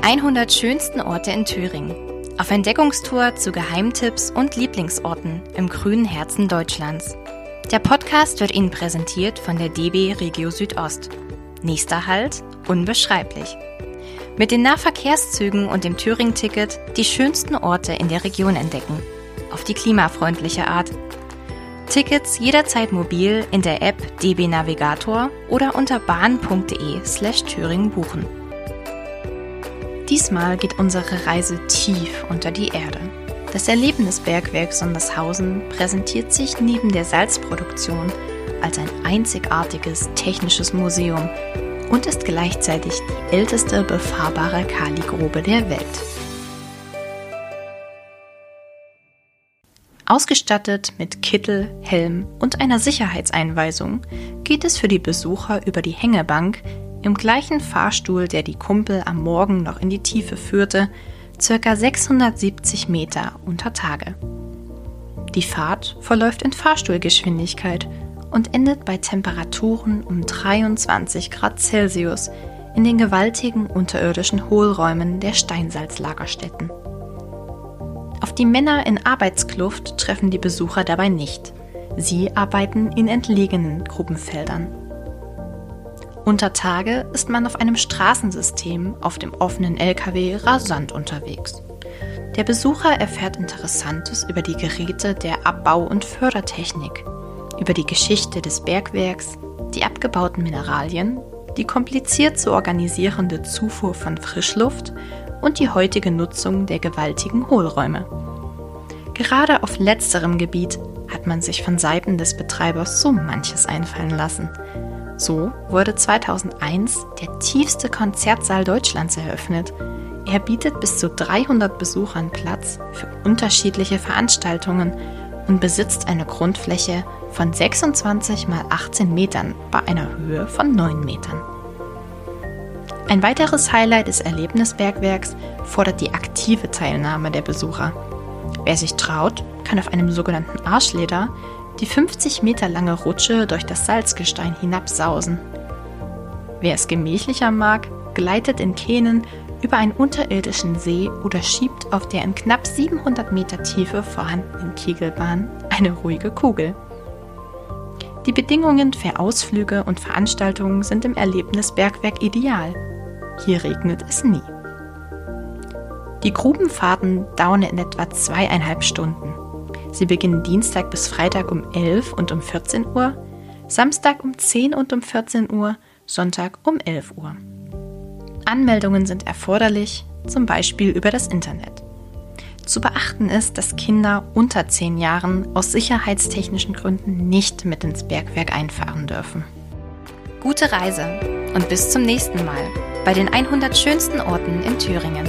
Die 100 schönsten Orte in Thüringen. Auf Entdeckungstour zu Geheimtipps und Lieblingsorten im grünen Herzen Deutschlands. Der Podcast wird Ihnen präsentiert von der DB Regio Südost. Nächster Halt, unbeschreiblich. Mit den Nahverkehrszügen und dem Thüringen-Ticket die schönsten Orte in der Region entdecken. Auf die klimafreundliche Art. Tickets jederzeit mobil in der App DB Navigator oder unter bahn.de slash Thüringen buchen. Diesmal geht unsere Reise tief unter die Erde. Das Erlebnisbergwerk Sondershausen präsentiert sich neben der Salzproduktion als ein einzigartiges technisches Museum und ist gleichzeitig die älteste befahrbare Kaligrube der Welt. Ausgestattet mit Kittel, Helm und einer Sicherheitseinweisung geht es für die Besucher über die Hängebank im gleichen Fahrstuhl, der die Kumpel am Morgen noch in die Tiefe führte, circa 670 Meter unter Tage. Die Fahrt verläuft in Fahrstuhlgeschwindigkeit und endet bei Temperaturen um 23 Grad Celsius in den gewaltigen unterirdischen Hohlräumen der Steinsalzlagerstätten. Auf die Männer in Arbeitskluft treffen die Besucher dabei nicht. Sie arbeiten in entlegenen Gruppenfeldern. Unter Tage ist man auf einem Straßensystem auf dem offenen LKW rasant unterwegs. Der Besucher erfährt Interessantes über die Geräte der Abbau- und Fördertechnik, über die Geschichte des Bergwerks, die abgebauten Mineralien, die kompliziert zu organisierende Zufuhr von Frischluft und die heutige Nutzung der gewaltigen Hohlräume. Gerade auf letzterem Gebiet hat man sich von Seiten des Betreibers so manches einfallen lassen – so wurde 2001 der tiefste Konzertsaal Deutschlands eröffnet. Er bietet bis zu 300 Besuchern Platz für unterschiedliche Veranstaltungen und besitzt eine Grundfläche von 26 mal 18 Metern bei einer Höhe von 9 Metern. Ein weiteres Highlight des Erlebnisbergwerks fordert die aktive Teilnahme der Besucher. Wer sich traut, kann auf einem sogenannten Arschleder die 50 Meter lange Rutsche durch das Salzgestein hinabsausen. Wer es gemächlicher mag, gleitet in Kähnen über einen unterirdischen See oder schiebt auf der in knapp 700 Meter Tiefe vorhandenen Kegelbahn eine ruhige Kugel. Die Bedingungen für Ausflüge und Veranstaltungen sind im Erlebnisbergwerk ideal. Hier regnet es nie. Die Grubenfahrten dauern in etwa zweieinhalb Stunden. Sie beginnen Dienstag bis Freitag um 11 und um 14 Uhr, Samstag um 10 und um 14 Uhr, Sonntag um 11 Uhr. Anmeldungen sind erforderlich, zum Beispiel über das Internet. Zu beachten ist, dass Kinder unter 10 Jahren aus sicherheitstechnischen Gründen nicht mit ins Bergwerk einfahren dürfen. Gute Reise und bis zum nächsten Mal bei den 100 schönsten Orten in Thüringen.